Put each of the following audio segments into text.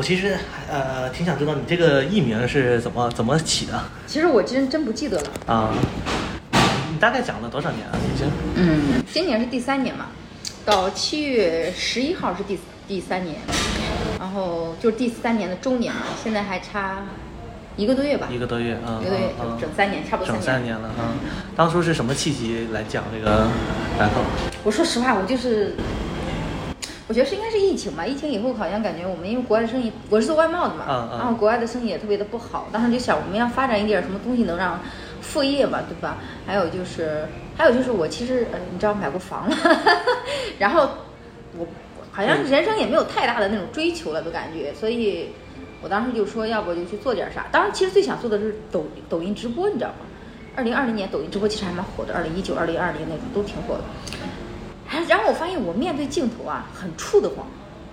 我其实呃挺想知道你这个艺名是怎么怎么起的其实我真真不记得了。啊？你大概讲了多少年啊？已经嗯，今年是第三年嘛，到七月十一号是第第三年，然后就是第三年的周年嘛，现在还差一个多月吧，一个多月啊，一个多月嗯嗯整三年，差不多整三三年了啊。当初是什么契机来讲这个白头？我说实话，我就是，我觉得是应该是疫情吧。疫情以后好像感觉我们因为国外的生意，我是做外贸的嘛，嗯嗯然后国外的生意也特别的不好，当时就想我们要发展一点什么东西能让副业嘛，对吧？还有就是，还有就是我其实呃，你知道买过房了，然后我好像人生也没有太大的那种追求了的感觉，所以我当时就说，要不就去做点啥。当然，其实最想做的是抖抖音直播，你知道吗？二零二零年抖音直播其实还蛮火的，二零一九、二零二零那种都挺火的。然后我发现我面对镜头啊很怵得慌，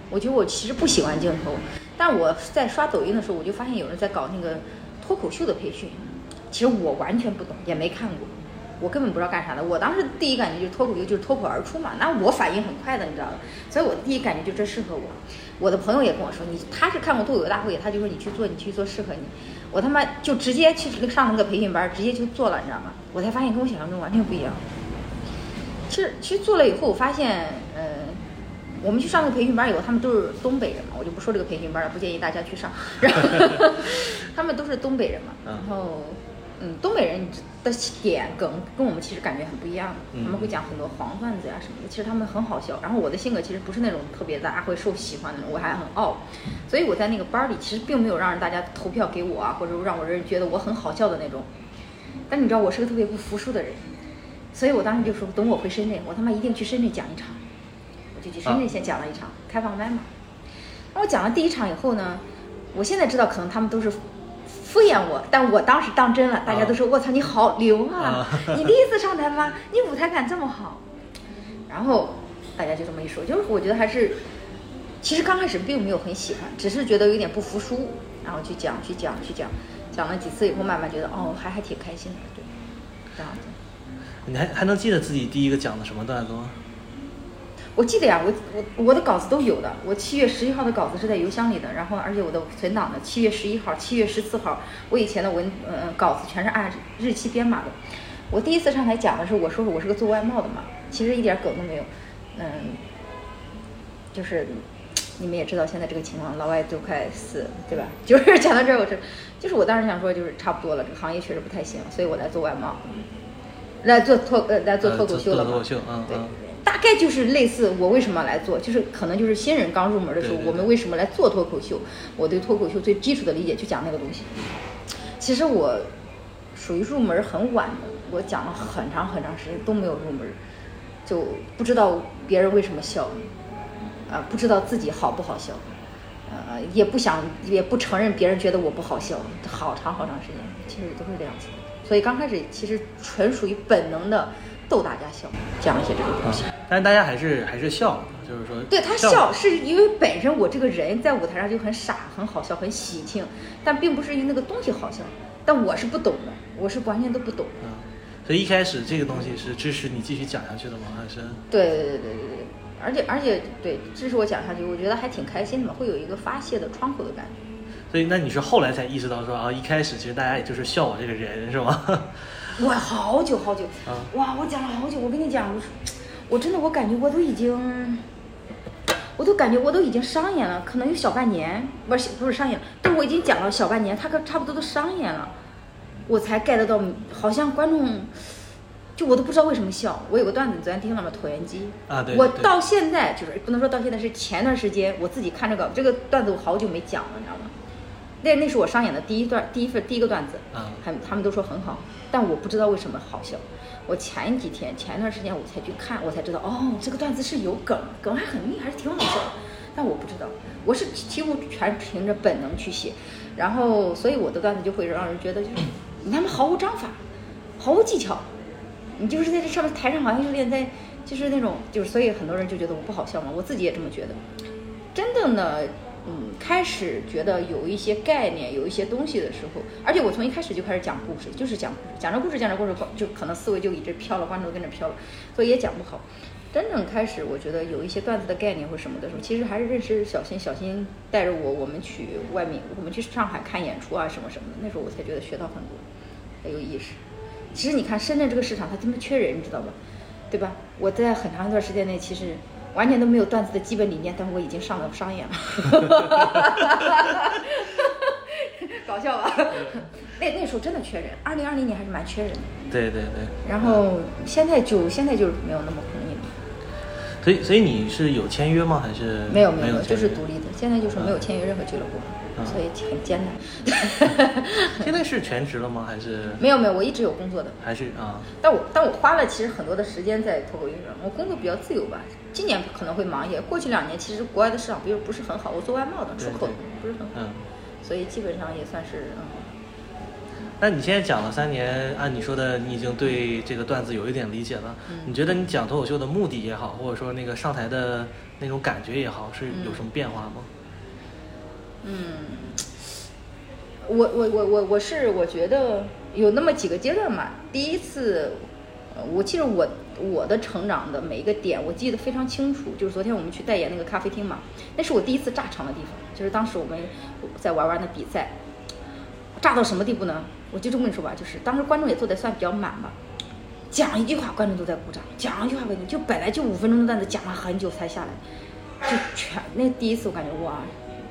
我觉得我其实不喜欢镜头，但我在刷抖音的时候，我就发现有人在搞那个脱口秀的培训，其实我完全不懂，也没看过，我根本不知道干啥的。我当时第一感觉就是脱口秀就是脱口而出嘛，那我反应很快的，你知道的，所以我第一感觉就这适合我。我的朋友也跟我说，你他是看过脱口秀大会，他就说你去做，你去做适合你。我他妈就直接去上那个培训班，直接就做了，你知道吗？我才发现跟我想象中完全不一样。其实其实做了以后，我发现，呃，我们去上那个培训班以后，他们都是东北人嘛，我就不说这个培训班了，不建议大家去上。然 后 他们都是东北人嘛，嗯然后，嗯，东北人的点梗跟我们其实感觉很不一样，嗯他们会讲很多黄段子呀什么的，其实他们很好笑。然后我的性格其实不是那种特别大家会受喜欢的我还很傲，所以我在那个班儿里其实并没有让大家投票给我啊，或者让我人觉得我很好笑的那种。但你知道我是个特别不服输的人，所以我当时就说，等我回深圳，我他妈一定去深圳讲一场。我就去深圳先讲了一场、开放麦嘛。然后我讲了第一场以后呢，我现在知道可能他们都是敷衍我，但我当时当真了，大家都说我操你好牛啊！你第一次上台吗？你舞台感这么好。然后大家就这么一说，就是我觉得还是，其实刚开始并没有很喜欢，只是觉得有点不服输，然后去讲去讲去讲，讲了几次以后，慢慢觉得哦还还挺开心的，对，这样子。你还还能记得自己第一个讲的什么段子吗？我记得呀，我我我的稿子都有的。我七月十一号的稿子是在邮箱里的，然后而且我的存档的七月十一号、七月十四号，我以前的文呃稿子全是按日期编码的。我第一次上台讲的时候，我说我是个做外贸的嘛，其实一点梗都没有，嗯，就是你们也知道现在这个情况，老外都快死，对吧？就是讲到这儿，我是就是我当时想说，就是差不多了，这个行业确实不太行，所以我来做外贸，来做脱呃来做脱口秀了嘛。脱口秀，嗯对嗯。大概就是类似我为什么来做，就是可能就是新人刚入门的时候，我们为什么来做脱口秀？我对脱口秀最基础的理解就讲那个东西。其实我属于入门很晚的，我讲了很长很长时间都没有入门，就不知道别人为什么笑，啊、不知道自己好不好笑，呃，也不想也不承认别人觉得我不好笑，好长好长时间，其实都是这样子的。所以刚开始其实纯属于本能的逗大家笑，讲一些这个东西。啊但是大家还是还是笑，就是说对他笑，是因为本身我这个人在舞台上就很傻、很好笑、很喜庆，但并不是因为那个东西好笑。但我是不懂的，我是完全都不懂。嗯，所以一开始这个东西是支持你继续讲下去的吗？还是对对对对对对，而且而且对支持我讲下去，我觉得还挺开心的嘛，会有一个发泄的窗口的感觉。所以那你是后来才意识到说啊，一开始其实大家也就是笑我这个人是吗？我，好久好久，啊哇，我讲了好久。我跟你讲，我我真的我感觉我都已经，我都感觉我都已经商演了，可能有小半年，不是不是商演，但我已经讲了小半年，他可差不多都商演了，我才 get 到，好像观众，就我都不知道为什么笑。我有个段子，你昨天听了吗？椭圆机。啊，对我到现在就是不能说到现在，是前段时间我自己看这个这个段子，我好久没讲了，你知道吗？那那是我上演的第一段第一份第一个段子，嗯他们他们都说很好，但我不知道为什么好笑。我前几天前一段时间我才去看，我才知道哦，这个段子是有梗，梗还很密，还是挺好笑的。但我不知道，我是几乎全凭着本能去写，然后所以我的段子就会让人觉得就是你他妈毫无章法，毫无技巧，你就是在这上面台上好像有点在就是那种就是所以很多人就觉得我不好笑嘛，我自己也这么觉得。真正的嗯，开始觉得有一些概念，有一些东西的时候，而且我从一开始就开始讲故事，就是讲故事，讲着故事，讲着故事，就可能思维就一直飘了，观众跟着飘了，所以也讲不好。真正开始，我觉得有一些段子的概念或什么的时候，其实还是认识小新，小新带着我，我们去外面，我们去上海看演出啊，什么什么的，那时候我才觉得学到很多，很有意识。其实你看深圳这个市场，它他妈缺人，你知道吧？对吧？我在很长一段时间内，其实完全都没有段子的基本理念，但我已经上了商演了。搞笑吧？那那时候真的缺人，二零二零年还是蛮缺人的。对对对。然后现在就现在就没有那么容易了。所以所以你是有签约吗？还是没有没没有？就是独立的。现在就是没有签约任何俱乐部，嗯所以很艰难。现在是全职了吗？还是没有没有，我一直有工作的。还是啊？但我但我花了其实很多的时间在脱口秀上，我工作比较自由吧。今年可能会忙一些，过去两年其实国外的市场不是不是很好，我做外贸的，出口的不是很好，嗯。所以基本上也算是嗯。那你现在讲了三年，按你说的，你已经对这个段子有一点理解了。嗯你觉得你讲脱口秀的目的也好，或者说那个上台的那种感觉也好，是有什么变化吗？嗯，嗯我我我我我是我觉得有那么几个阶段嘛。第一次，我记得我我的成长的每一个点，我记得非常清楚。就是昨天我们去代言那个咖啡厅嘛，那是我第一次炸场的地方。就是当时我们在玩玩的比赛，炸到什么地步呢？我就这么跟你说吧，就是当时观众也坐的算比较满吧，讲一句话观众都在鼓掌，讲一句话观众就本来就五分钟的段子讲了很久才下来，就全那第一次我感觉哇，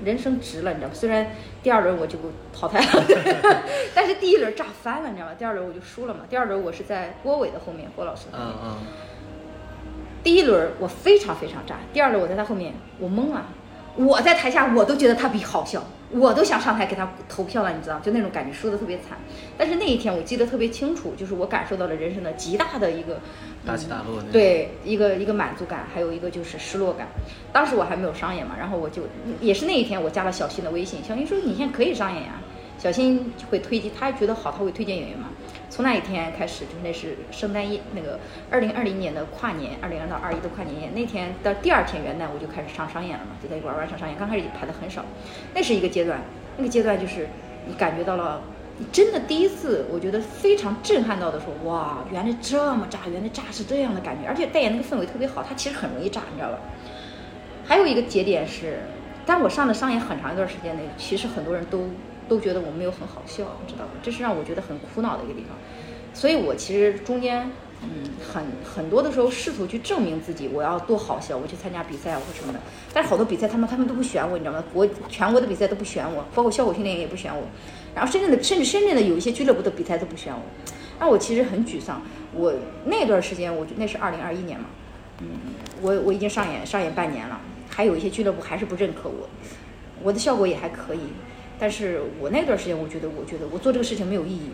人生值了，你知道吗？虽然第二轮我就淘汰了，但是第一轮炸翻了，你知道吗？第二轮我就输了嘛。第二轮我是在郭伟的后面，郭老师后面。嗯嗯。第一轮我非常非常炸，第二轮我在他后面，我懵了。我在台下我都觉得他比好笑，我都想上台给他投票了，你知道，就那种感觉，输的特别惨。但是那一天我记得特别清楚，就是我感受到了人生的极大的一个大起大落对，一个一个满足感，还有一个就是失落感。当时我还没有商演嘛，然后我就也是那一天我加了小新的微信，小新说你现在可以商演呀、小新会推荐，他觉得好，他会推荐演员嘛。从那一天开始，就是那是圣诞夜那个二零二零年的跨年，二零二到二一的跨年夜那天的第二天元旦，我就开始上商演了嘛，就在一玩玩上商演。刚开始排的很少，那是一个阶段，那个阶段就是你感觉到了，你真的第一次，我觉得非常震撼到的说，哇，原来这么炸，原来炸是这样的感觉，而且代言那个氛围特别好，它其实很容易炸，你知道吧？还有一个节点是，当我上的商演很长一段时间内，其实很多人都都觉得我没有很好笑，你知道吧？这是让我觉得很苦恼的一个地方。所以我其实中间，嗯，很很多的时候试图去证明自己，我要多好笑，我去参加比赛啊或什么的。但是好多比赛他们他们都不选我，你知道吗？国全国的比赛都不选我，包括效果训练营也不选我。然后深圳的甚至深圳的有一些俱乐部的比赛都不选我，让我其实很沮丧。我那段时间，我那是二零二一年嘛，嗯，我我已经上演上演半年了，还有一些俱乐部还是不认可我，我的效果也还可以，但是我那段时间，我觉得我觉得我做这个事情没有意义。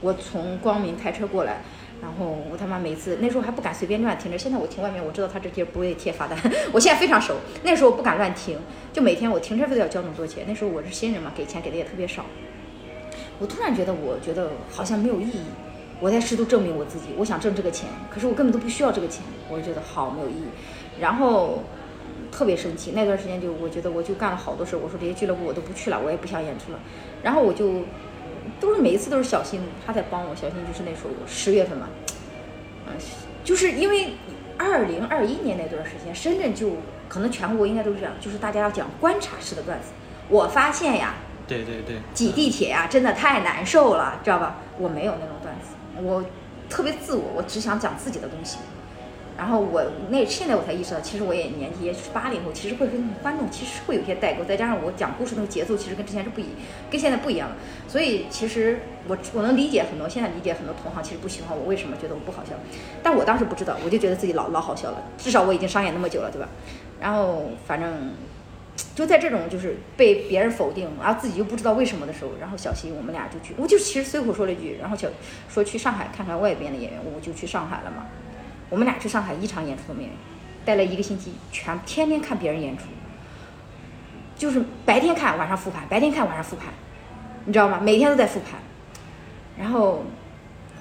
我从光明开车过来，然后我他妈每次那时候还不敢随便乱停着，现在我停外面，我知道他这地儿不会贴罚单，我现在非常熟。那时候我不敢乱停，就每天我停车费都要交那么多钱。那时候我是新人嘛，给钱给的也特别少。我突然觉得，我觉得好像没有意义。我在试图证明我自己，我想挣这个钱，可是我根本都不需要这个钱，我就觉得好没有意义。然后特别生气，那段时间就我觉得我就干了好多事儿，我说这些俱乐部我都不去了，我也不想演出了。然后我就都是每一次都是小新他在帮我，小新就是那时候十月份嘛，嗯，就是因为二零二一年那段时间，深圳就可能全国应该都是这样，就是大家要讲观察式的段子。我发现呀，对对对，挤地铁呀、真的太难受了，知道吧？我没有那种段子，我特别自我，我只想讲自己的东西。然后我那现在我才意识到，其实我也年纪也是八零后，其实会跟观众其实会有些代沟，再加上我讲故事那个节奏，其实跟之前是不一，跟现在不一样了。所以其实我我能理解很多，现在理解很多同行其实不喜欢我，为什么觉得我不好笑？但我当时不知道，我就觉得自己老老好笑了，至少我已经商演那么久了，对吧？然后反正就在这种就是被别人否定，然后自己又不知道为什么的时候，然后小溪我们俩就去，我就其实随口说了一句，然后小说去上海看看外边的演员，我就去上海了嘛。我们俩去上海一场演出都没有，待了一个星期，全天天看别人演出，就是白天看晚上复盘，白天看晚上复盘，你知道吗？每天都在复盘。然后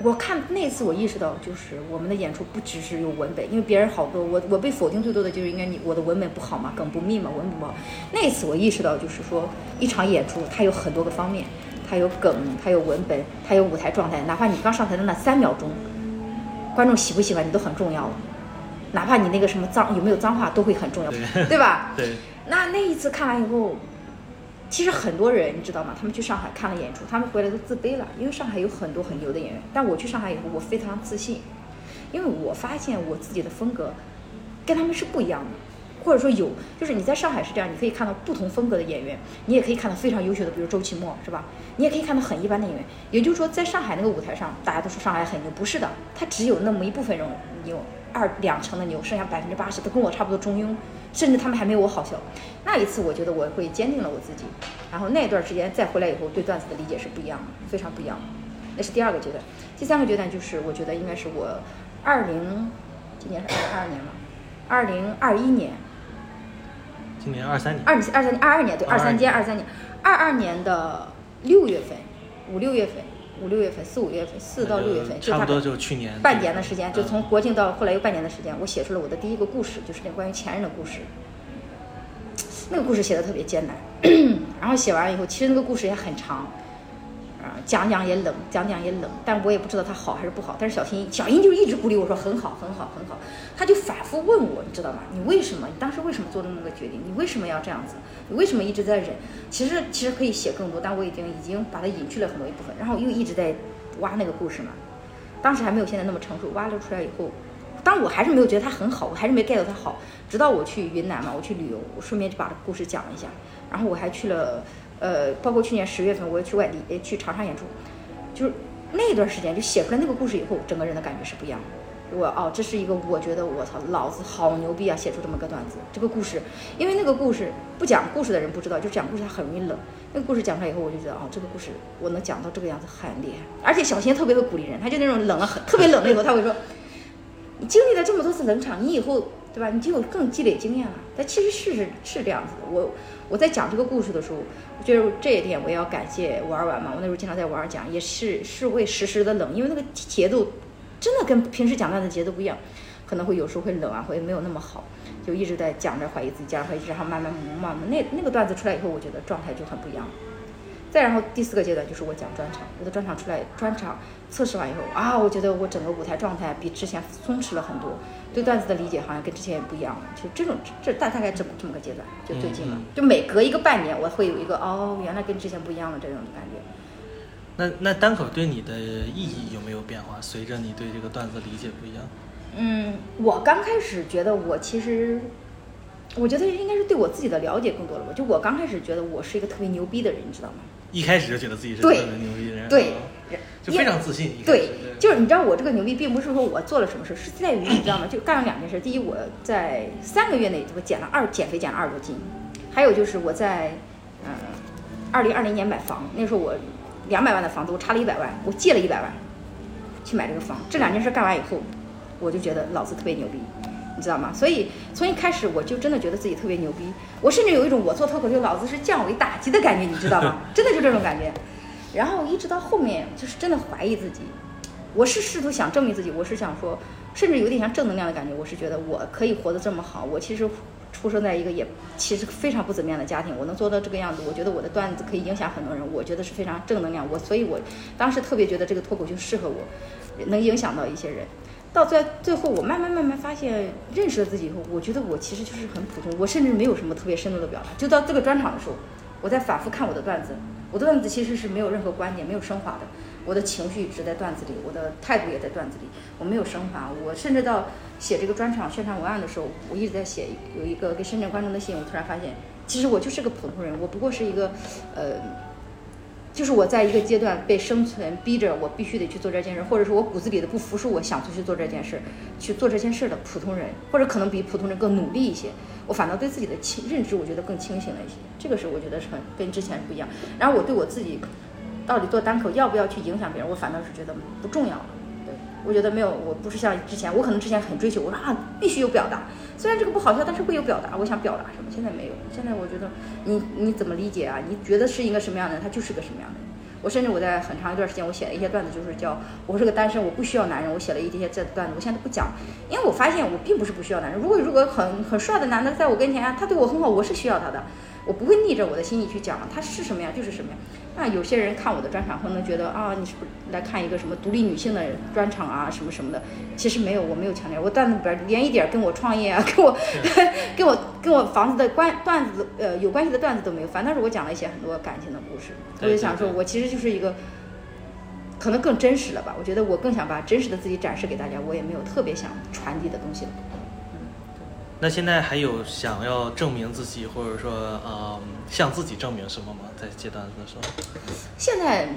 我看那次我意识到，就是我们的演出不只是有文本，因为别人好多我我被否定最多的就是应该你我的文本不好嘛，梗不密嘛，文不好。那次我意识到，就是说一场演出它有很多个方面，它有梗，它有文本，它有舞台状态，哪怕你刚上台的那三秒钟。观众喜不喜欢你都很重要了。哪怕你那个什么脏有没有脏话都会很重要，对 对吧？对，那那一次看完以后，其实很多人你知道吗？他们去上海看了演出，他们回来都自卑了，因为上海有很多很牛的演员。但我去上海以后，我非常自信，因为我发现我自己的风格跟他们是不一样的，或者说有，就是你在上海是这样，你可以看到不同风格的演员，你也可以看到非常优秀的，比如周奇墨，是吧？你也可以看到很一般的演员。也就是说，在上海那个舞台上，大家都说上海很牛，不是的，他只有那么一部分人牛，二两成的牛，剩下百分之八十都跟我差不多中庸，甚至他们还没有我好笑。那一次，我觉得我会坚定了我自己，然后那段时间再回来以后，对段子的理解是不一样的，非常不一样的。那是第二个阶段，第三个阶段就是我觉得应该是我二零，今年是二零二二年嘛，二零二一年，今年二三年，二二三年二二年对二三22间二三年，二二年的六月份，五六月份，五六月份四五月份四到六月份，差不多就去年半年的时间，就嗯从国庆到后来又半年的时间，我写出了我的第一个故事，就是那关于前任的故事。那个故事写的特别艰难，然后写完以后，其实那个故事也很长，啊、讲讲也冷，讲讲也冷，但我也不知道他好还是不好。但是小新小英就一直鼓励我说很好，很好，很好。他就反复问我，你知道吗？你为什么？你当时为什么做那么个决定？你为什么要这样子？你为什么一直在忍？其实其实可以写更多，但我已经已经把它隐去了很多一部分，然后又一直在挖那个故事嘛。当时还没有现在那么成熟，挖了出来以后，当我还是没有觉得他很好，我还是没 get 到他好。直到我去云南嘛，我去旅游，我顺便就把这个故事讲了一下，然后我还去了，呃，包括去年十月份我也去外地，也去长沙演出，就是那段时间就写出来那个故事以后，整个人的感觉是不一样的。我哦，这是一个我觉得我操，老子好牛逼啊！写出这么个段子，这个故事，因为那个故事不讲故事的人不知道，就讲故事他很容易冷。那个故事讲出来以后，我就觉得哦，这个故事我能讲到这个样子很厉害。而且小新特别会鼓励人，他就那种冷了很特别冷了以后，他会说，你经历了这么多次冷场，你以后对吧，你就有更积累经验了。但其实是是是这样子的。我我在讲这个故事的时候，就是这一点我也要感谢玩玩嘛，我那时候经常在玩儿讲，也是是会时时的冷，因为那个节奏真的跟平时讲段的节奏不一样，可能会有时候会冷啊，会没有那么好，就一直在讲着怀疑自己，讲着怀疑自己，然后慢慢慢慢那那个段子出来以后，我觉得状态就很不一样。再然后第四个阶段就是我讲专场，我的专场出来，专场测试完以后啊，我觉得我整个舞台状态比之前松弛了很多，对段子的理解好像跟之前也不一样了。就这种这大大概这么这么个阶段，就最近了。嗯就每隔一个半年，我会有一个哦，原来跟之前不一样了这种感觉。那那单口对你的意义有没有变化？随着你对这个段子理解不一样，嗯，我刚开始觉得我其实，我觉得应该是对我自己的了解更多了吧。就我刚开始觉得我是一个特别牛逼的人，你知道吗？一开始就觉得自己是对特别牛逼的人，对啊，就非常自信。对，就是你知道我这个牛逼，并不是说我做了什么事，是在于你知道吗？就干了两件事。第一，我在三个月内我减了二减肥减了二十多斤，还有就是我在嗯二零二零年买房，那时候我两百万的房子，我差了一百万，我借了一百万去买这个房。这两件事干完以后，我就觉得老子特别牛逼。你知道吗？所以从一开始我就真的觉得自己特别牛逼，我甚至有一种我做脱口秀老子是降维打击的感觉，你知道吗？真的就这种感觉。然后一直到后面，就是真的怀疑自己。我是试图想证明自己，我是想说，甚至有点像正能量的感觉。我是觉得我可以活得这么好，我其实出生在一个也其实非常不怎么样的家庭，我能做到这个样子，我觉得我的段子可以影响很多人，我觉得是非常正能量。我所以，我当时特别觉得这个脱口秀适合我，能影响到一些人。到最最后，我慢慢慢慢发现，认识了自己以后，我觉得我其实就是很普通，我甚至没有什么特别深度的表达。就到这个专场的时候，我在反复看我的段子，我的段子其实是没有任何观点，没有升华的。我的情绪只在段子里，我的态度也在段子里，我没有升华。我甚至到写这个专场宣传文案的时候，我一直在写有一个给深圳观众的信，我突然发现，其实我就是个普通人，我不过是一个，呃。就是我在一个阶段被生存逼着，我必须得去做这件事，或者是我骨子里的不服输，我想出去做这件事，去做这件事的普通人，或者可能比普通人更努力一些。我反倒对自己的清认知，我觉得更清醒了一些。这个是我觉得是很跟之前不一样。然后我对我自己到底做单口要不要去影响别人，我反倒是觉得不重要了。我觉得没有，我不是像之前，我可能之前很追求，我说啊必须有表达，虽然这个不好笑，但是会有表达，我想表达什么。现在没有，现在我觉得你你怎么理解啊？你觉得是一个什么样的人，他就是个什么样的人。我甚至我在很长一段时间，我写了一些段子，就是叫我是个单身，我不需要男人。我写了一些这段子，我现在都不讲，因为我发现我并不是不需要男人。如果如果很很帅的男的在我跟前，他对我很好，我是需要他的。我不会逆着我的心意去讲，它是什么样就是什么样。那有些人看我的专场，可能觉得啊，你是不是来看一个什么独立女性的专场啊，什么什么的？其实没有，我没有强调，我段子里边连一点跟我创业啊，跟我 跟我跟我房子的关段子呃有关系的段子都没有，反倒是我讲了一些很多感情的故事。我就想说，我其实就是一个。可能更真实了吧？我觉得我更想把真实的自己展示给大家，我也没有特别想传递的东西了。那现在还有想要证明自己，或者说嗯向自己证明什么吗？在阶段子的时候？现在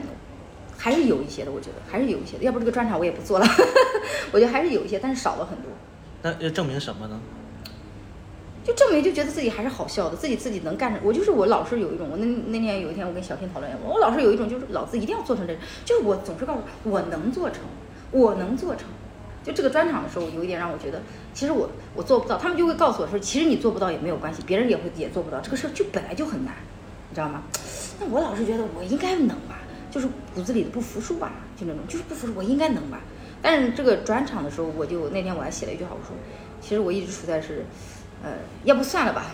还是有一些的，我觉得还是有一些的。要不这个专场我也不做了。我觉得还是有一些，但是少了很多。那要证明什么呢？就证明就觉得自己还是好笑的，自己自己能干成。我就是我老是有一种，我那那天有一天我跟小天讨论，我老是有一种就是老子一定要做成这，就是我总是告诉我能做成，我能做成。就这个专场的时候，有一点让我觉得，其实我我做不到。他们就会告诉我说，其实你做不到也没有关系，别人也会也做不到。这个事儿就本来就很难，你知道吗？那我老是觉得我应该能吧，就是骨子里的不服输吧，就那种就是不服输，我应该能吧。但是这个专场的时候，我就那天我还写了一句话，我说，其实我一直处在是。呃，要不算了吧，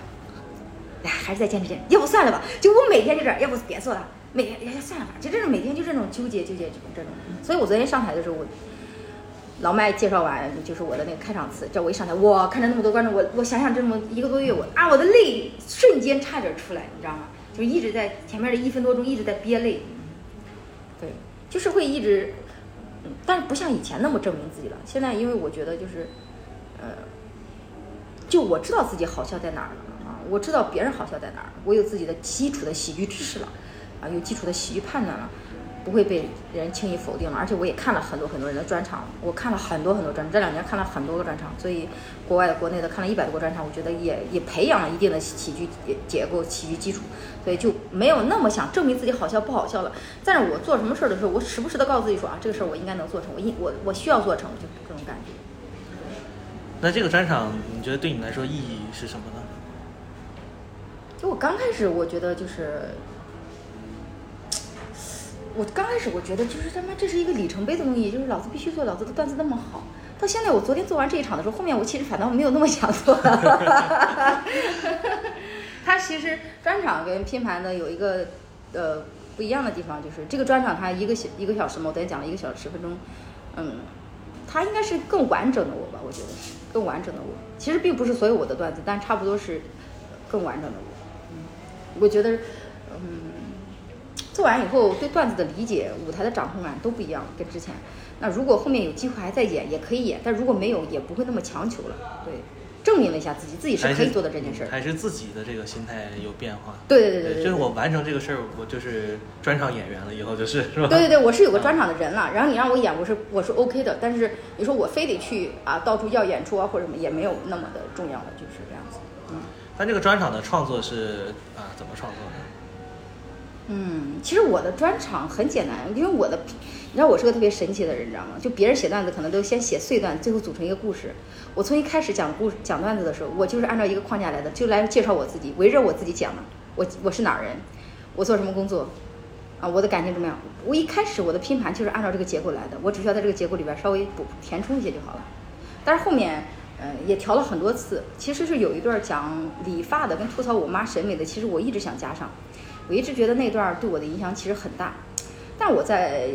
哎，还是再坚持坚持。要不算了吧，就我每天就这样，要不别做了，每天哎呀算了吧，就这种每天就这种纠结纠结这种。所以我昨天上台的时候，我老麦介绍完就是我的那个开场词，叫我一上台，哇，看着那么多观众，我我想想这么一个多月，我啊我的泪瞬间差点出来，你知道吗？就一直在前面的一分多钟一直在憋泪。对，就是会一直，但是不像以前那么证明自己了。现在因为我觉得就是，呃。就我知道自己好笑在哪儿了啊，我知道别人好笑在哪儿，我有自己的基础的喜剧知识了，啊，有基础的喜剧判断了，不会被人轻易否定了。而且我也看了很多很多人的专场，我看了很多很多专场，这两年看了很多个专场，所以国外的、国内的看了一百多个专场，我觉得也也培养了一定的喜剧结构、喜剧基础，所以就没有那么想证明自己好笑不好笑了。但是我做什么事儿的时候，我时不时的告诉自己说啊，这个事儿我应该能做成，我应我我需要做成，就这种感觉。那这个专场，你觉得对你来说意义是什么呢？就我刚开始，我觉得就是，我刚开始我觉得就是他妈这是一个里程碑的东西，就是老子必须做，老子的段子那么好。到现在，我昨天做完这一场的时候，后面我其实反倒没有那么想做了。他其实专场跟拼盘的有一个呃不一样的地方，就是这个专场它一个小一个小时嘛，我昨天讲了一个小时十分钟，嗯。它应该是更完整的我吧，我觉得是更完整的我。其实并不是所有我的段子，但差不多是更完整的我。嗯，我觉得，嗯，做完以后对段子的理解、舞台的掌控感都不一样，跟之前。那如果后面有机会还在演，也可以演；但如果没有，也不会那么强求了。对。证明了一下自己，自己是可以做的这件事儿，还是自己的这个心态有变化。对对对对，就是我完成这个事儿，我就是专场演员了，以后就是是吧？对对对，我是有个专场的人了。然后你让我演，我是我是 OK 的。但是你说我非得去啊，到处要演出啊或者什么，也没有那么的重要了，就是这样子。嗯。但这个专场的创作是啊，怎么创作的？嗯，其实我的专场很简单，因为我的。你知道我是个特别神奇的人，你知道吗？就别人写段子可能都先写碎段，最后组成一个故事。我从一开始讲故事、讲段子的时候，我就是按照一个框架来的，就来介绍我自己，围着我自己讲的。我我是哪儿人？我做什么工作？啊，我的感情怎么样？我一开始我的拼盘就是按照这个结构来的，我只需要在这个结构里边稍微补填充一些就好了。但是后面，嗯，也调了很多次。其实是有一段讲理发的跟吐槽我妈审美的，其实我一直想加上。我一直觉得那段对我的影响其实很大，但我在。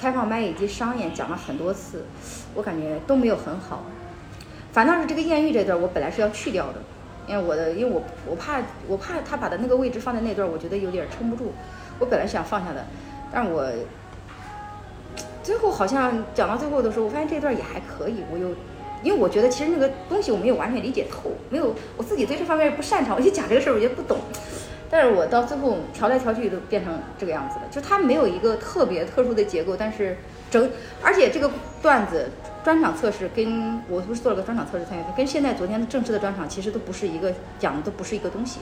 开放麦以及商演讲了很多次，我感觉都没有很好。反倒是这个艳遇这段，我本来是要去掉的，因为我的，因为我我怕我怕他把的那个位置放在那段，我觉得有点撑不住。我本来想放下的，但我最后好像讲到最后的时候，我发现这段也还可以。我又因为我觉得其实那个东西我没有完全理解透，没有我自己对这方面不擅长，我就讲这个事儿，我觉得不懂。但是我到最后调来调去都变成这个样子了，就它没有一个特别特殊的结构，但是整，而且这个段子专场测试跟我不是做了个专场测试参与，跟现在昨天正式的专场其实都不是一个讲的都不是一个东西，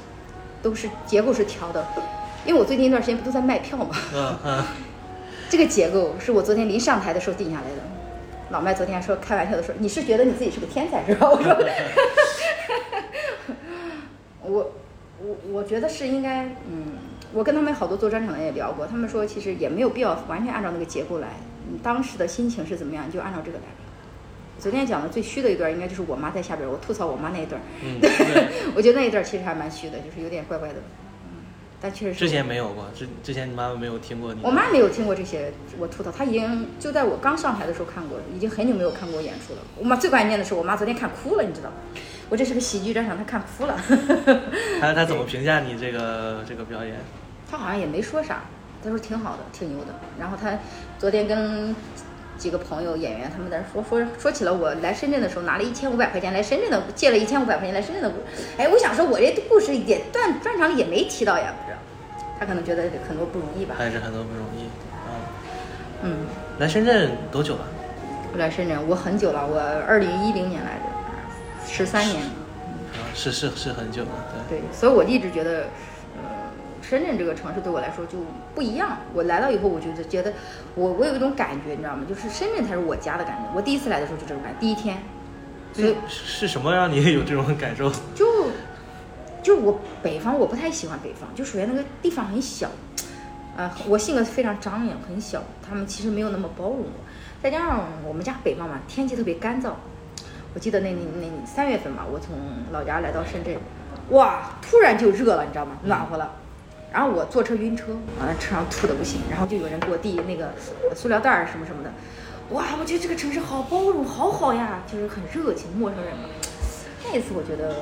都是结构是调的，因为我最近一段时间不都在卖票嘛，嗯嗯，这个结构是我昨天临上台的时候定下来的，老麦昨天说开玩笑的说你是觉得你自己是个天才是吧？我说，我。我我觉得是应该，嗯，我跟他们好多做专场的也聊过，他们说其实也没有必要完全按照那个结构来，你当时的心情是怎么样，就按照这个来。昨天讲的最虚的一段，应该就是我妈在下边，我吐槽我妈那一段。嗯，对，我觉得那一段其实还蛮虚的，就是有点怪怪的。嗯，但确实之前没有过，之之前你妈妈没有听过你。我妈没有听过这些我吐槽，她已经就在我刚上台的时候看过，已经很久没有看过我演出了。我妈最关键的是，我妈昨天看哭了，你知道吗？我这是个喜剧专场，他看哭了。他他怎么评价你这个这个表演？他好像也没说啥，他说挺好的，挺牛的。然后他昨天跟几个朋友演员他们在说说说起了我来深圳的时候拿了一千五百块钱来深圳的借了一千五百块钱来深圳的故事。哎，我想说我这故事也段专场里也没提到呀，不是？他可能觉得很多不容易吧？还是很多不容易啊。嗯，来深圳多久了？我来深圳我很久了，我二零一零年来的，十三年。啊，是是是很久了，对。对，所以我一直觉得，呃，深圳这个城市对我来说就不一样。我来到以后，我就觉得，我我有一种感觉，你知道吗？就是深圳才是我家的感觉。我第一次来的时候就这种感觉，第一天。所以是什么让你有这种感受？就。就我北方，我不太喜欢北方，就首先那个地方很小，呃，我性格非常张扬，很小，他们其实没有那么包容我。再加上我们家北方嘛，天气特别干燥。我记得那那那三月份吧，我从老家来到深圳，哇，突然就热了，你知道吗？暖和了。然后我坐车晕车，完了，车上吐的不行，然后就有人给我递那个塑料袋儿什么什么的。哇，我觉得这个城市好包容，好好呀，就是很热情，陌生人嘛。那一次我觉得。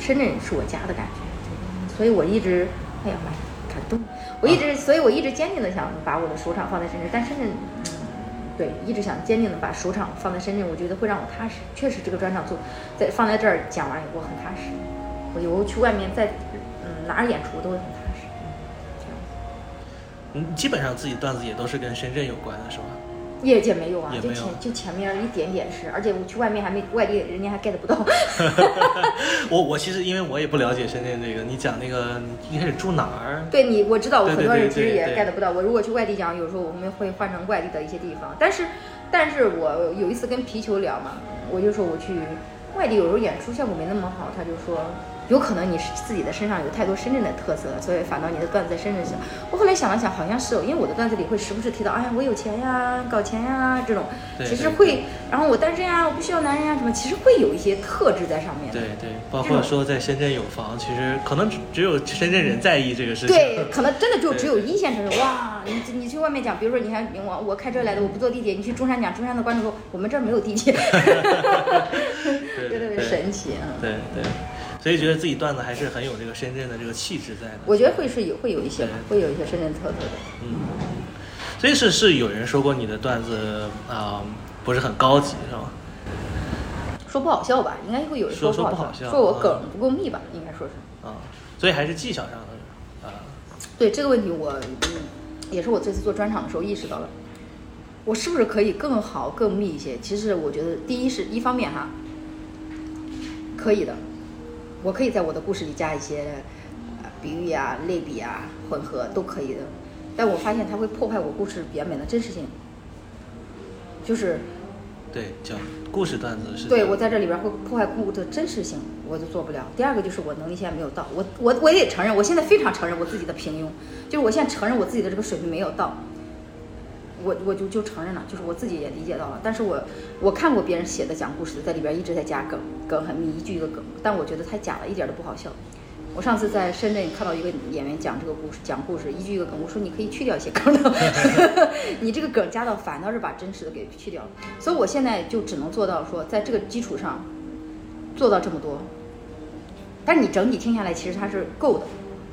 深圳是我家的感觉，所以我一直，哎呀妈呀，感动！我一直，所以我一直坚定的想把我的首场放在深圳，但深圳，对，一直想坚定的把首场放在深圳，我觉得会让我踏实。确实，这个专场做在放在这儿讲完以后很踏实，我以后去外面再嗯哪儿演出都会很踏实。嗯，基本上自己段子也都是跟深圳有关的，是吧？业界没有啊，就前就前面一点点是，而且我去外面还没外地人家还 get 不到。我我其实因为我也不了解深圳这个，你讲那个你一开始住哪儿？对你我知道，我很多人其实也 get 不到。我如果去外地讲，有时候我们会换成外地的一些地方，但是但是我有一次跟皮球聊嘛，我就说我去外地有时候演出效果没那么好，他就说。有可能你是自己的身上有太多深圳的特色，所以反倒你的段子在深圳行。我后来想了想，好像是哦，因为我的段子里会时不时提到，哎呀，我有钱呀，搞钱呀这种，其实会，然后我单身呀，我不需要男人呀什么，其实会有一些特质在上面。对对，包括说在深圳有房，其实可能只只有深圳人在意这个事情。对，可能真的就只有一线城市。哇，你你去外面讲，比如说你还我我开车来的，我不坐地铁，你去中山讲，中山的观众说我们这儿没有地铁，对特别神奇啊。对对。所以觉得自己段子还是很有这个深圳的这个气质在的。我觉得会是有会有一些，会有一些深圳特色的。嗯，所以是是有人说过你的段子啊不是很高级是吗？说不好笑吧，应该会有人说不好笑，说我梗不够密吧，应该说是。啊，所以还是技巧上的啊。对这个问题，我嗯也是我这次做专场的时候意识到了，我是不是可以更好更密一些？其实我觉得第一是一方面哈，可以的。我可以在我的故事里加一些，呃，比喻啊、类比啊、混合都可以的，但我发现它会破坏我故事原本的真实性，就是，对，讲故事段子是，对我在这里边会破坏故事的真实性，我就做不了。第二个就是我能力现在没有到，我我我也承认，我现在非常承认我自己的平庸，就是我现在承认我自己的这个水平没有到。我我就就承认了，就是我自己也理解到了，但是我我看过别人写的讲故事，在里边一直在加梗，梗很密，一句一个梗，但我觉得太假了，一点都不好笑。我上次在深圳看到一个演员讲这个故事，讲故事一句一个梗，我说你可以去掉一些梗的，你这个梗加到反倒是把真实的给去掉了。所以我现在就只能做到说，在这个基础上做到这么多，但是你整体听下来其实它是够的。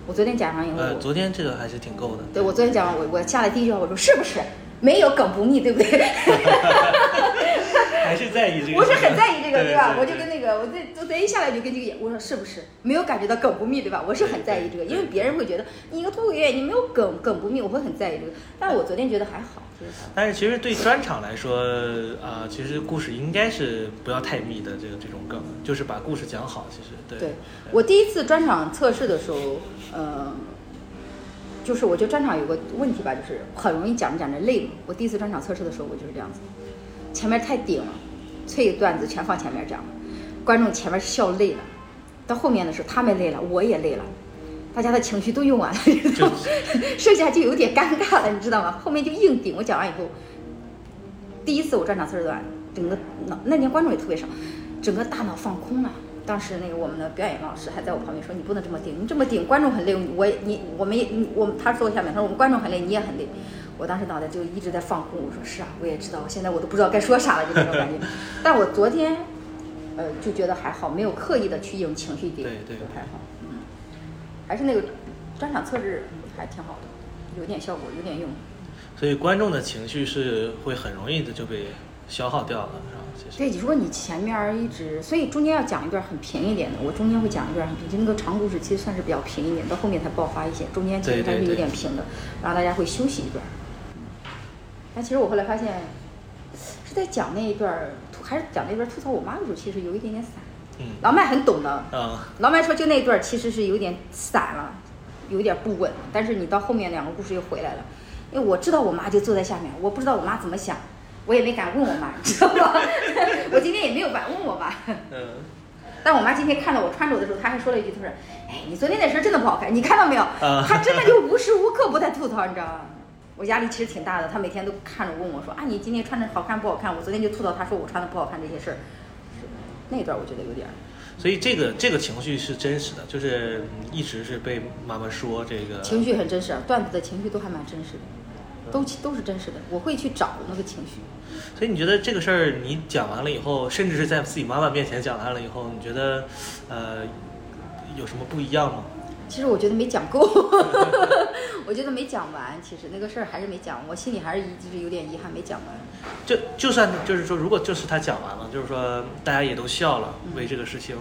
我昨天讲完以后，呃，昨天这个还是挺够的。对我昨天讲完，我我下来第一句话我说是不是？没有梗不密，对不对？还是在意这个。我是很在意这个，对吧？我就跟那个，我这我一下来就跟这个演，我说是不是没有感觉到梗不密，对吧？我是很在意这个，因为别人会觉得你一个脱口演员，你没有梗，梗不密，我会很在意这个。但我昨天觉得还好。但是其实对专场来说，啊，其实故事应该是不要太密的，这个这种梗，就是把故事讲好。其实对。对我第一次专场测试的时候，呃。就是我觉得专场有个问题吧，就是很容易讲着讲着累了。我第一次专场测试的时候，我就是这样子，前面太顶了，脆段子全放前面讲了，观众前面笑累了，到后面的时候他们累了，我也累了，大家的情绪都用完了，剩下就有点尴尬了，你知道吗？后面就硬顶。我讲完以后，第一次我专场测试段，整个脑那天观众也特别少，整个大脑放空了。当时那个我们的表演老师还在我旁边说：“你不能这么顶，你这么顶观众很累，我你我们也我们他坐下面，他说我们观众很累，你也很累。”我当时脑袋就一直在放空，我说：“是啊，我也知道，现在我都不知道该说啥了，就那种感觉。”但我昨天，呃，就觉得还好，没有刻意的去用情绪顶，对对就还好，嗯，还是那个专场测试还挺好的，有点效果，有点用。所以观众的情绪是会很容易的就被消耗掉了，是吧？其实对，如果你前面一直，所以中间要讲一段很平一点的，我中间会讲一段很平，就那个长故事其实算是比较平一点，到后面才爆发一些，中间其实还是有点平的，然后大家会休息一段。但其实我后来发现，是在讲那一段，还是讲那段吐槽我妈的时候，其实有一点点散。嗯。老麦很懂的，啊，老麦说就那一段其实是有点散了，有点不稳，但是你到后面两个故事又回来了，因为我知道我妈就坐在下面，我不知道我妈怎么想，我也没敢问我妈，你知道吗？我今天也没有敢问我妈。嗯，但我妈今天看到我穿着的时候，她还说了一句，她说：“哎，你昨天那身真的不好看，你看到没有？”啊她真的就无时无刻不在吐槽，你知道吗？我压力其实挺大的，她每天都看着问我说：“啊，你今天穿着好看不好看？”我昨天就吐槽她说我穿的不好看这些事儿，那段我觉得有点儿。所以这个这个情绪是真实的，就是嗯一直是被妈妈说这个情绪很真实，啊，段子的情绪都还蛮真实的，都都是真实的。我会去找那个情绪。所以你觉得这个事儿你讲完了以后，甚至是在自己妈妈面前讲完了以后，你觉得呃有什么不一样吗？其实我觉得没讲够，我觉得没讲完。其实那个事儿还是没讲，我心里还是一直有点遗憾没讲完。就就算就是说，如果就是他讲完了，就是说大家也都笑了，嗯为这个事情，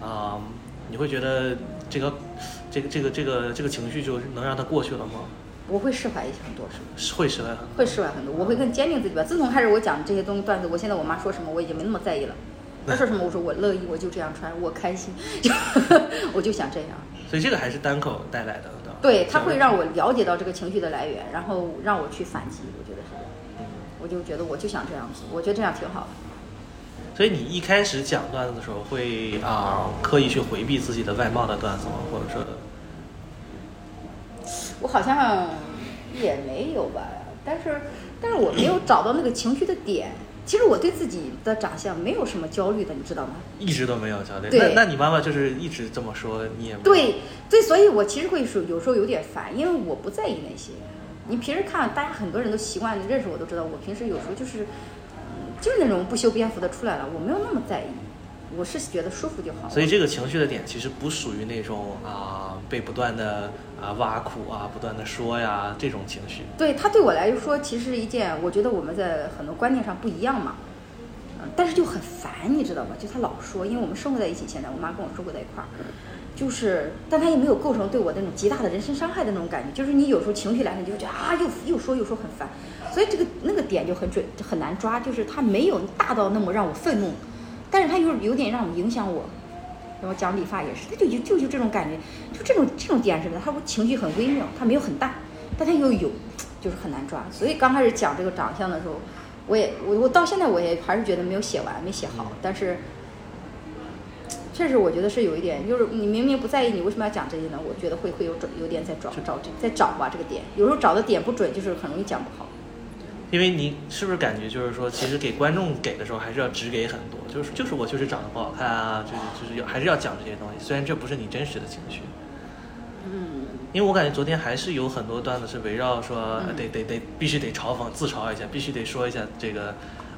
啊、你会觉得这个这个这个这个这个情绪就能让它过去了吗？我会释怀一些很多是吗会释怀很多。会释怀很多。我会更坚定自己吧。自从开始我讲这些东西段子，我现在我妈说什么我已经没那么在意了。她说什么我说我乐意，我就这样穿，我开心，就 我就想这样。所以这个还是单口带来的，对吧？对，它会让我了解到这个情绪的来源，然后让我去反击。我觉得是这样，嗯我就觉得我就想这样子，我觉得这样挺好的。所以你一开始讲段子的时候，会啊、刻意去回避自己的外貌的段子吗？或者说，我好像也没有吧，但是但是我没有找到那个情绪的点。其实我对自己的长相没有什么焦虑的，你知道吗？一直都没有焦虑。对那那你妈妈就是一直这么说，你也没有对对，所以我其实会说有时候有点烦，因为我不在意那些。你平时看，大家很多人都习惯认识我，都知道我平时有时候就是，嗯，就是那种不修边幅的出来了，我没有那么在意，我是觉得舒服就好。所以这个情绪的点其实不属于那种啊、被不断的啊、挖苦啊、不断的说呀这种情绪。对他对我来说，其实是一件，我觉得我们在很多观念上不一样嘛，嗯，但是就很烦，你知道吗？就他老说，因为我们生活在一起，现在我妈跟我生活在一块儿，就是，但他也没有构成对我那种极大的人身伤害的那种感觉，就是你有时候情绪来了，你就觉得啊，又又说又说很烦，所以这个那个点就很准，就很难抓，就是他没有大到那么让我愤怒，但是他又有点让我影响我。然后讲理发也是，他就就就就这种感觉，就这种这种点是什么？他情绪很微妙，他没有很大，但他又有，就是很难抓。所以刚开始讲这个长相的时候，我也我我到现在我也还是觉得没有写完，没写好。但是确实我觉得是有一点，就是你明明不在意，你为什么要讲这些呢？我觉得会会有准有点在找找在找吧这个点，有时候找的点不准，就是很容易讲不好。因为你是不是感觉就是说，其实给观众给的时候还是要只给很多，就是就是我就是长得不好看啊，就是就是要还是要讲这些东西，虽然这不是你真实的情绪。嗯，因为我感觉昨天还是有很多段子是围绕说，嗯得得得必须得嘲讽自嘲一下，必须得说一下这个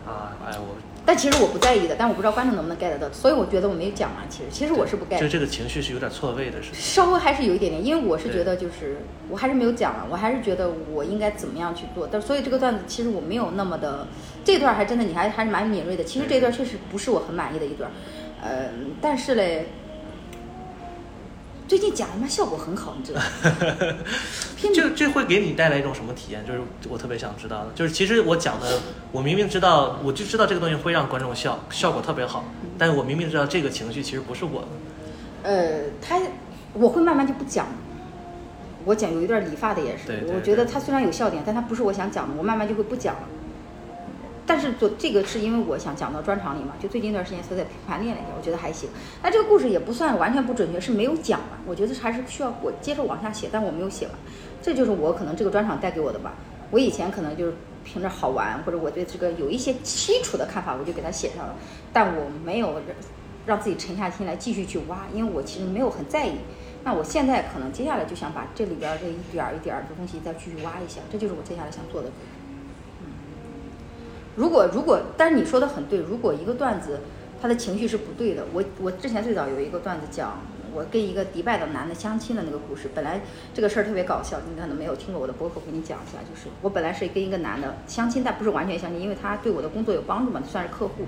啊，哎我但其实我不在意的，但我不知道观众能不能 get 到，所以我觉得我没有讲完。其实其实我是不 get 就这个情绪是有点错位的，是稍微还是有一点点，因为我是觉得就是我还是没有讲完，我还是觉得我应该怎么样去做。但所以这个段子其实我没有那么的，这段还真的你还还是蛮敏锐的。其实这段确实不是我很满意的一段，呃，但是嘞，最近讲他妈效果很好，你知道这 这会给你带来一种什么体验？就是我特别想知道的，就是其实我讲的，我明明知道，我就知道这个东西会让观众笑，效果特别好，但我明明知道这个情绪其实不是我的。呃，他我会慢慢就不讲。我讲有一段理发的也是，对对我觉得对他虽然有笑点，但他不是我想讲的，我慢慢就会不讲了。但是做这个是因为我想讲到专场里嘛，就最近一段时间所在盘练了一下，我觉得还行。那这个故事也不算完全不准确，是没有讲完，我觉得还是需要我接着往下写，但我没有写完，这就是我可能这个专场带给我的吧。我以前可能就是凭着好玩或者我对这个有一些基础的看法，我就给它写上了。但我没有让自己沉下心来继续去挖，因为我其实没有很在意。那我现在可能接下来就想把这里边这一点一点的东西再继续挖一下，这就是我接下来想做的。如果如果，但是你说的很对，如果一个段子他的情绪是不对的，我我之前最早有一个段子讲我跟一个迪拜的男的相亲的那个故事，本来这个事儿特别搞笑，你可能没有听过我的博客，给你讲一下，就是我本来是跟一个男的相亲，但不是完全相亲，因为他对我的工作有帮助嘛，算是客户，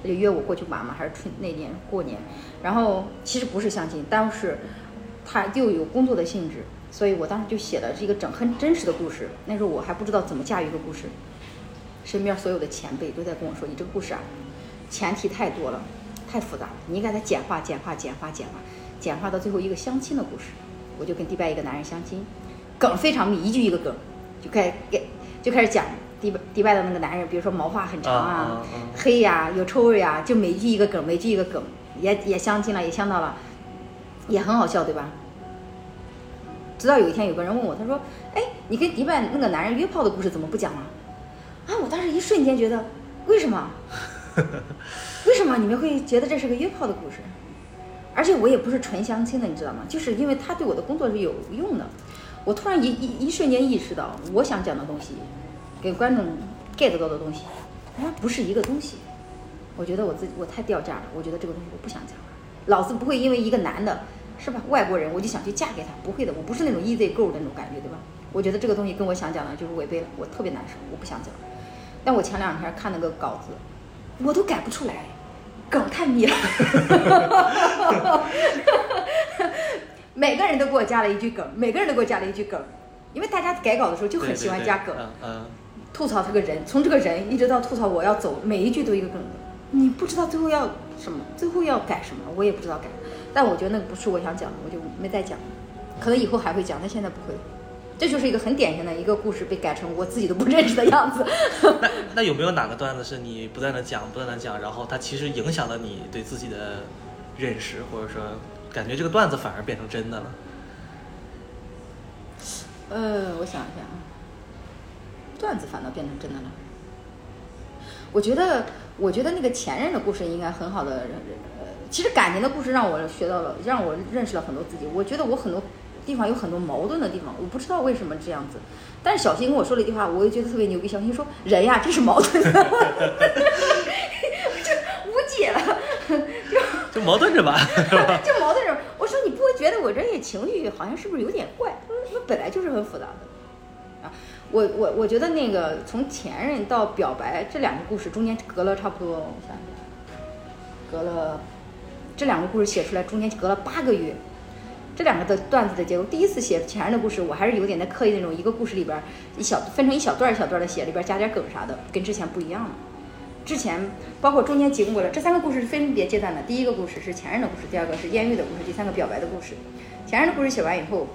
他就约我过去玩嘛，还是春那年过年，然后其实不是相亲，但是。他又有工作的性质，所以我当时就写了这个整很真实的故事。那时候我还不知道怎么驾驭一个故事，身边所有的前辈都在跟我说：“你这个故事啊，前提太多了，太复杂了，你应该它简化、简化、简化、简化，简化到最后一个相亲的故事。”我就跟迪拜一个男人相亲，梗非常密，一句一个梗，就开给就开始讲迪拜迪拜的那个男人，比如说毛发很长啊，黑呀，有臭味啊，就每句一个梗，每句一个梗，也也相亲了，也相到了。也很好笑，对吧？直到有一天，有个人问我，他说：“哎，你跟迪拜那个男人约炮的故事怎么不讲了？”啊，我当时一瞬间觉得，为什么？为什么你们会觉得这是个约炮的故事？而且我也不是纯相亲的，你知道吗？就是因为他对我的工作是有用的。我突然一一一瞬间意识到，我想讲的东西，给观众 get 到的东西，它不是一个东西。我觉得我自己我太掉价了，我觉得这个东西我不想讲了。老子不会因为一个男的。是吧？外国人我就想去嫁给他，不会的，我不是那种 easy go 的那种感觉，对吧？我觉得这个东西跟我想讲的就是违背了，我特别难受，我不想讲。但我前两天看那个稿子，我都改不出来，梗太密了。每个人都给我加了一句梗，每个人都给我加了一句梗，因为大家改稿的时候就很喜欢加梗，嗯，吐槽这个人，从这个人一直到吐槽我要走，每一句都一个梗，你不知道最后要什么，最后要改什么，我也不知道改。但我觉得那个不是我想讲的，我就没再讲。可能以后还会讲，但现在不会。这就是一个很典型的一个故事被改成我自己都不认识的样子。那那有没有哪个段子是你不断的讲、不断的讲，然后它其实影响了你对自己的认识，或者说感觉这个段子反而变成真的了？呃，我想一下啊，段子反倒变成真的了。我觉得，我觉得那个前任的故事应该很好的。其实感情的故事让我学到了，让我认识了很多自己。我觉得我很多地方有很多矛盾的地方，我不知道为什么这样子。但是小新跟我说了一句话，我也觉得特别牛逼。小新说：“人呀，这是矛盾的，就无解了，就就矛盾着吧，就矛盾着。”我说：“你不会觉得我这些情绪好像是不是有点怪？他说：“那本来就是很复杂的啊。”我我我觉得那个从前任到表白这两个故事中间隔了差不多，我想想，隔了。这两个故事写出来中间隔了八个月，这两个的段子的结构，第一次写前任的故事，我还是有点在刻意那种一个故事里边一小分成一小段一小段的写，里边加点梗啥的，跟之前不一样了。之前包括中间经过了这三个故事分别阶段的，第一个故事是前任的故事，第二个是艳遇的故事，第三个表白的故事。前任的故事写完以后，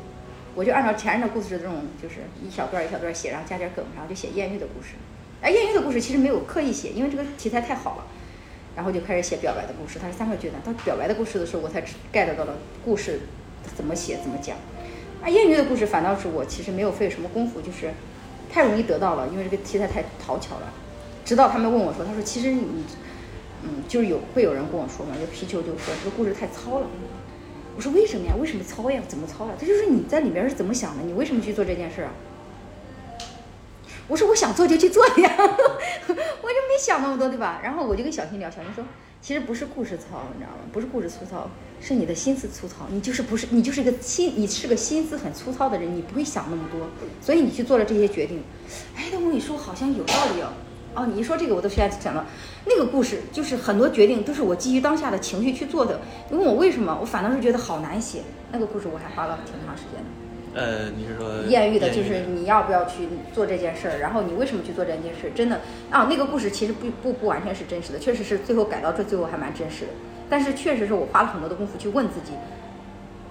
我就按照前任的故事这种就是一小段一小段写，然后加点梗，然后就写艳遇的故事。而艳遇的故事其实没有刻意写，因为这个题材太好了。然后就开始写表白的故事，它是三个阶段。到表白的故事的时候，我才 get 到了故事怎么写、怎么讲。啊艳遇的故事反倒是我其实没有费什么功夫，就是太容易得到了，因为这个题材太讨巧了。直到他们问我说：“他说其实你，嗯，就是有会有人跟我说嘛，就皮球就说这个故事太糙了。”我说：“为什么呀？为什么糙呀？怎么糙了？他就是你在里边是怎么想的？你为什么去做这件事啊？”我说我想做就去做呀，我就没想那么多，对吧？然后我就跟小新聊，小新说，其实不是故事糙，你知道吗？不是故事粗糙，是你的心思粗糙。你就是不是你就是一个心，你是个心思很粗糙的人，你不会想那么多，所以你去做了这些决定。哎，那我跟你说好像有道理哦。哦，你一说这个，我都现在想到那个故事，就是很多决定都是我基于当下的情绪去做的。你问我为什么，我反倒是觉得好难写。那个故事我还花了挺长时间的。呃，你是说艳遇的，就是你要不要去做这件事儿？然后你为什么去做这件事？真的啊，那个故事其实不不不完全是真实的，确实是最后改到这最后还蛮真实的。但是确实是我花了很多的功夫去问自己，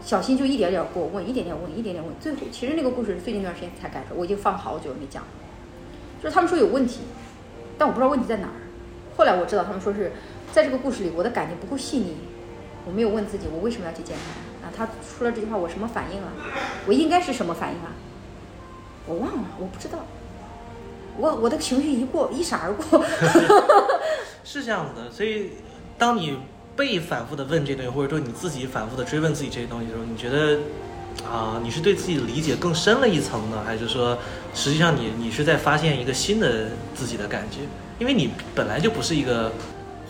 小新就一点点给我问，一点点问，一点点问，最后其实那个故事是最近一段时间才改的，我已经放好久没讲。就是他们说有问题，但我不知道问题在哪儿。后来我知道他们说是在这个故事里我的感情不够细腻，我没有问自己我为什么要去见他。他说了这句话，我什么反应啊？我应该是什么反应啊？我忘了，我不知道。我我的情绪一过一闪而过。是这样子的，所以当你被反复的问这东西，或者说你自己反复的追问自己这些东西的时候，你觉得啊，你是对自己的理解更深了一层呢，还是说实际上你你是在发现一个新的自己的感觉？因为你本来就不是一个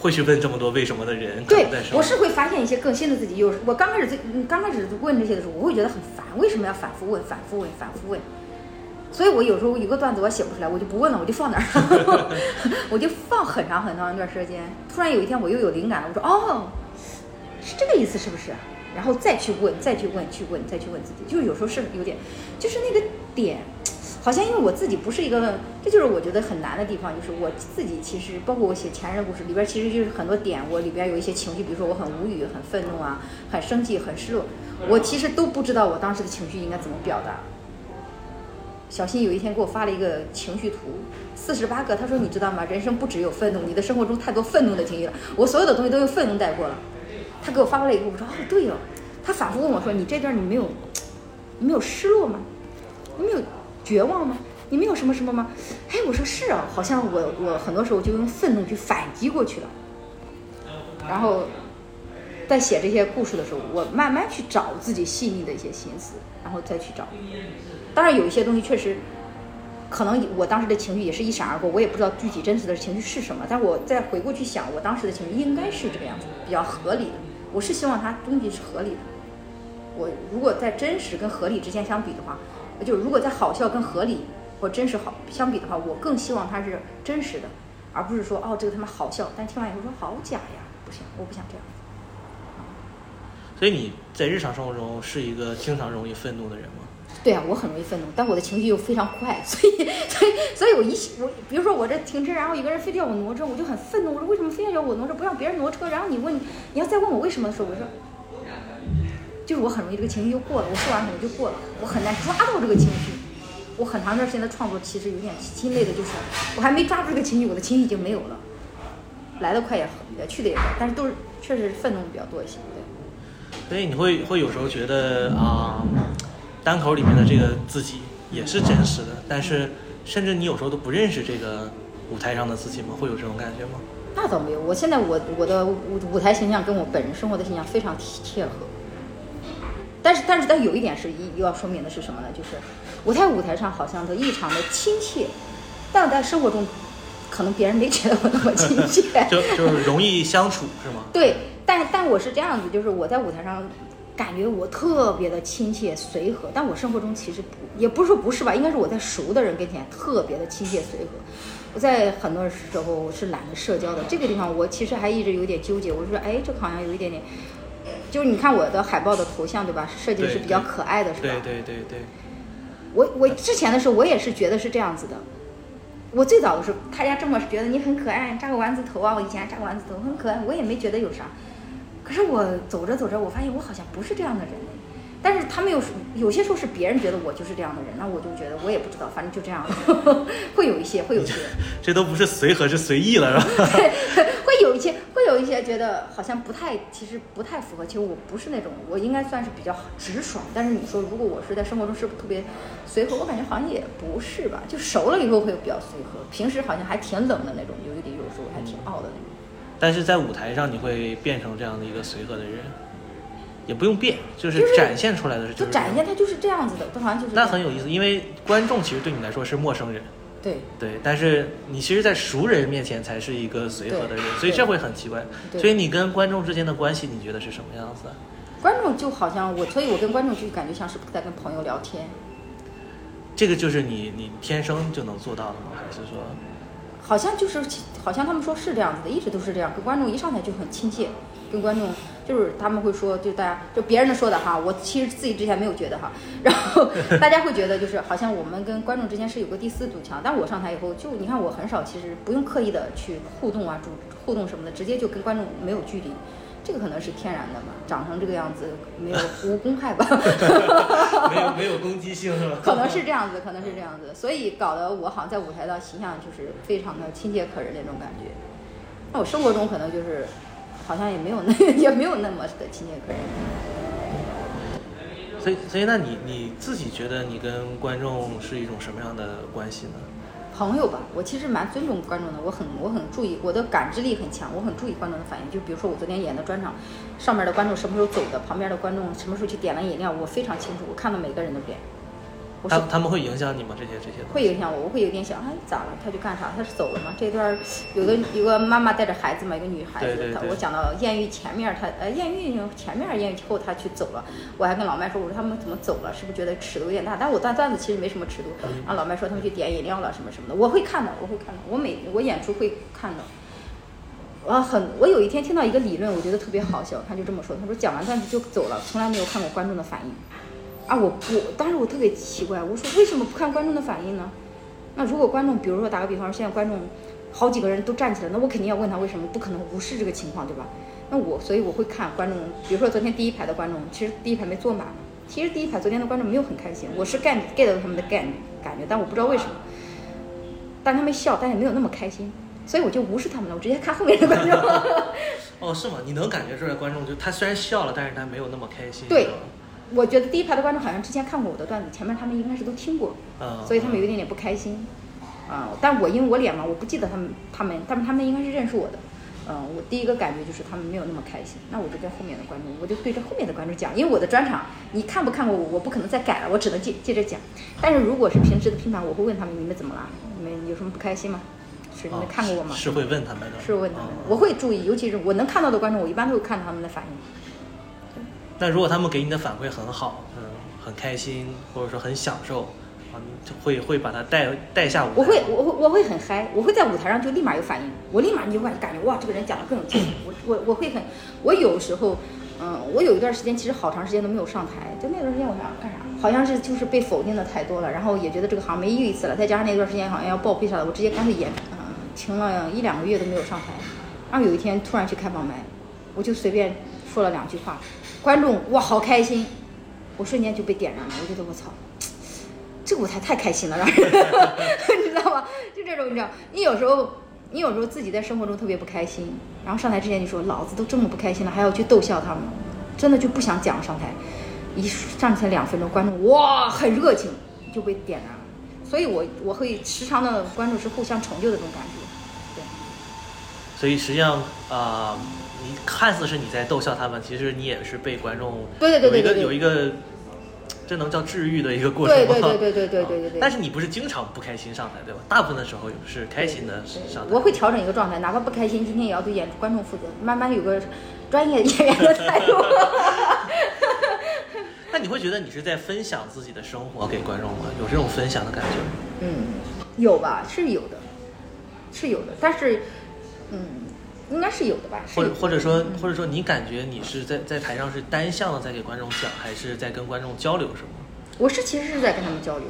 会去问这么多为什么的人，对我是会发现一些更新的自己。有时我刚开始最嗯刚开始问这些的时候，我会觉得很烦，为什么要反复问、反复问、反复问？所以我有时候一个段子我写不出来，我就不问了，我就放那儿，我就放很长很长一段时间。突然有一天我又有灵感了，我说哦，是这个意思是不是？然后再去问，再去问，去问，再去问自己，就是有时候是有点，就是那个点，好像因为我自己不是一个，这就是我觉得很难的地方，就是我自己其实包括我写前任故事里边，其实就是很多点，我里边有一些情绪，比如说我很无语、很愤怒啊、很生气、很失落，我其实都不知道我当时的情绪应该怎么表达。小新有一天给我发了一个情绪图，四十八个，他说你知道吗？人生不只有愤怒，你的生活中太多愤怒的情绪了，我所有的东西都用愤怒带过了。他给我发过来以后，我说哦对哦，他反复问我说你这段你没有，你没有失落吗？你没有绝望吗？你没有什么什么吗？哎，我说是啊，好像我我很多时候就用愤怒去反击过去了。然后在写这些故事的时候，我慢慢去找自己细腻的一些心思，然后再去找。当然有一些东西确实，可能我当时的情绪也是一闪而过，我也不知道具体真实的情绪是什么。但我再回过去想，我当时的情绪应该是这个样子，比较合理的。我是希望它东西是合理的。我如果在真实跟合理之间相比的话，就是如果在好笑跟合理或真实好相比的话，我更希望它是真实的，而不是说哦这个他妈好笑，但听完以后说好假呀，不行，我不想这样。所以你在日常生活中是一个经常容易愤怒的人吗？对啊，我很容易愤怒，但我的情绪又非常快，所以，所以，所以我一我，比如说我这停车，然后一个人非得要我挪车，我就很愤怒，我说为什么非要要我挪车，不让别人挪车？然后你问，你要再问我为什么的时候，我说，就是我很容易这个情绪就过了，我说完可能就过了，我很难抓到这个情绪。我很长一段时间的创作其实有点心累的，就是我还没抓住这个情绪，我的情绪已经没有了，来的快也也去的也快，但是都是确实愤怒比较多一些，对。所以你会会有时候觉得啊、单口里面的这个自己也是真实的，但是甚至你有时候都不认识这个舞台上的自己吗？会有这种感觉吗？那倒没有，我现在我我的舞舞台形象跟我本人生活的形象非常贴合。但是但是但有一点是一要说明的是什么呢？就是我在舞台上好像都异常的亲切，但我在生活中可能别人没觉得我那么亲切。就就是容易相处是吗？对，但但我是这样子，就是我在舞台上感觉我特别的亲切随和，但我生活中其实不，也不是说不是吧，应该是我在熟的人跟前特别的亲切随和。我在很多时候是懒得社交的，这个地方我其实还一直有点纠结。我说，哎，这个好像有一点点，就是你看我的海报的头像对吧？设计的是比较可爱的，是吧？对对对对，我我之前的时候，我也是觉得是这样子的。我最早的时候，大家这么觉得你很可爱，扎个丸子头啊，我以前扎个丸子头，很可爱，我也没觉得有啥。可是我走着走着，我发现我好像不是这样的人。但是他们有时有些时候是别人觉得我就是这样的人，那我就觉得我也不知道，反正就这样，会有一些，会有一些，这都不是随和，是随意了是吧？会有一些，会有一些觉得好像不太，其实不太符合。其实我不是那种，我应该算是比较直爽。但是你说，如果我是在生活中是不是特别随和，我感觉好像也不是吧。就熟了以后会比较随和，平时好像还挺冷的那种，有一点有时候还挺傲的那种。但是在舞台上你会变成这样的一个随和的人，也不用变，就是展现出来的是就展现他就是这样子的，他好像就是那很有意思，因为观众其实对你来说是陌生人，对对，但是你其实，在熟人面前才是一个随和的人，所以这会很奇怪。所以你跟观众之间的关系，你觉得是什么样子的？观众就好像我，所以我跟观众就感觉像是在跟朋友聊天。这个就是你你天生就能做到的吗？还是说，好像就是，好像他们说是这样子的，一直都是这样，跟观众一上台就很亲切，跟观众就是他们会说，就大家就别人的说的哈，我其实自己之前没有觉得哈，然后 大家会觉得就是好像我们跟观众之间是有个第四堵墙，但我上台以后就你看我很少，其实不用刻意的去互动啊，主互动什么的，直接就跟观众没有距离。这个可能是天然的吧，长成这个样子没有 无公害吧，没有 没有攻击性是吧？可能是这样子，可能是这样子，所以搞得我好像在舞台上形象就是非常的亲切可人那种感觉。那我生活中可能就是，好像也没有那 也没有那么的亲切可人。所以所以那你你自己觉得你跟观众是一种什么样的关系呢？朋友吧，我其实蛮尊重观众的，我很我很注意，我的感知力很强，我很注意观众的反应。就比如说我昨天演的专场，上面的观众什么时候走的，旁边的观众什么时候去点了饮料，我非常清楚，我看到每个人的脸。他他们会影响你吗？这些这些会影响我，我会有点想，哎，咋了？他去干啥？他是走了吗？这段儿有个有个妈妈带着孩子嘛，一个女孩子，对对对她我讲到艳遇前面，她呃艳遇前面艳遇后她去走了，我还跟老麦说，我说他们怎么走了？是不是觉得尺度有点大？但我段段子其实没什么尺度，然后老麦说他们去点饮料了什么什么的，我会看的，我会看的，我每我演出会看的。我很，我有一天听到一个理论，我觉得特别好笑，他就这么说，他说讲完段子就走了，从来没有看过观众的反应。啊，我我，当时我特别奇怪，我说为什么不看观众的反应呢？那如果观众，比如说打个比方，现在观众好几个人都站起来，那我肯定要问他为什么，不可能无视这个情况，对吧？那我所以我会看观众，比如说昨天第一排的观众，其实第一排没坐满，其实第一排昨天的观众没有很开心，我是 get get 到他们的感感觉，但我不知道为什么，但他们笑，但也没有那么开心，所以我就无视他们了，我直接看后面的观众。哦，是吗？你能感觉出来观众就他虽然笑了，但是他没有那么开心。对我觉得第一排的观众好像之前看过我的段子，前面他们应该是都听过，嗯，所以他们有一点点不开心，啊、但我因为我脸嘛，我不记得他们他们，但是他们应该是认识我的，嗯、我第一个感觉就是他们没有那么开心，那我就跟后面的观众，我就对着后面的观众讲，因为我的专场你看不看过我，我不可能再改了，我只能接接着讲，但是如果是平时的拼盘，我会问他们你们怎么了，你们有什么不开心吗？是你们哦看过我吗？是会问他们的。是问他们的哦，我会注意，尤其是我能看到的观众，我一般都会看他们的反应。那如果他们给你的反馈很好，嗯，很开心，或者说很享受，啊，就会会把他带带下舞台。我会，我会，我会很嗨，我会在舞台上就立马有反应，我立马你就感感觉哇，这个人讲的更有劲。我我我会很，我有时候，嗯，我有一段时间其实好长时间都没有上台，就那段时间我想干啥？好像是就是被否定的太多了，然后也觉得这个行没意思了，再加上那段时间好像要报备啥的，我直接干脆也，嗯，停了一两个月都没有上台。然后有一天突然去开放麦，我就随便说了两句话，观众哇好开心，我瞬间就被点燃了，我觉得我操。这个舞台太开心了，让人 你知道吗？就这种，你知道，你有时候，你有时候自己在生活中特别不开心，然后上台之前你说老子都这么不开心了，还要去逗笑他们，真的就不想讲上台。一上台两分钟，观众哇很热情，就被点燃了。所以我我会时常的观众是互相成就的这种感觉。对，所以实际上啊、你看似是你在逗笑他们，其实你也是被观众对对对对有一个有一个，这能叫治愈的一个过程吗？对对对对对对对对 但是你不是经常不开心上台，对吧？大部分的时候是开心的对上台。我会调整一个状态，哪怕不开心，今天也要对演观众负责，慢慢有个专业演员的态度。那你会觉得你是在分享自己的生活给观众吗？有这种分享的感觉？嗯，有吧，是有的，是有的，但是，嗯，应该是有的吧，或者或者说嗯或者说你感觉你是在在台上是单向的在给观众讲，还是在跟观众交流什么？我是其实是在跟他们交流，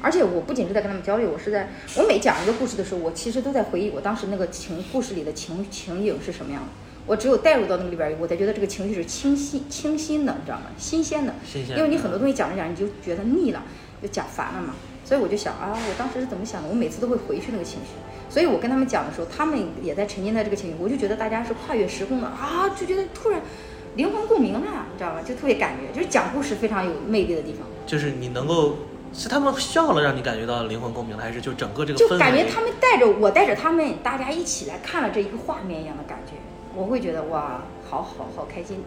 而且我不仅是在跟他们交流，我是在我每讲一个故事的时候，我其实都在回忆我当时那个情故事里的情情景是什么样的。我只有带入到那个里边儿，我才觉得这个情绪是清晰清新的，你知道吗？新鲜的。新鲜的因为你很多东西讲着讲着你就觉得腻了，就讲烦了嘛。所以我就想啊，我当时是怎么想的？我每次都会回去那个情绪。所以我跟他们讲的时候，他们也在沉浸在这个情绪，我就觉得大家是跨越时空的啊，就觉得突然灵魂共鸣了，你知道吗？就特别感觉，就是讲故事非常有魅力的地方。就是你能够是他们笑了让你感觉到灵魂共鸣了，还是就整个这个？就感觉他们带着我，带着他们，大家一起来看了这一个画面一样的感觉，我会觉得哇，好好好开心。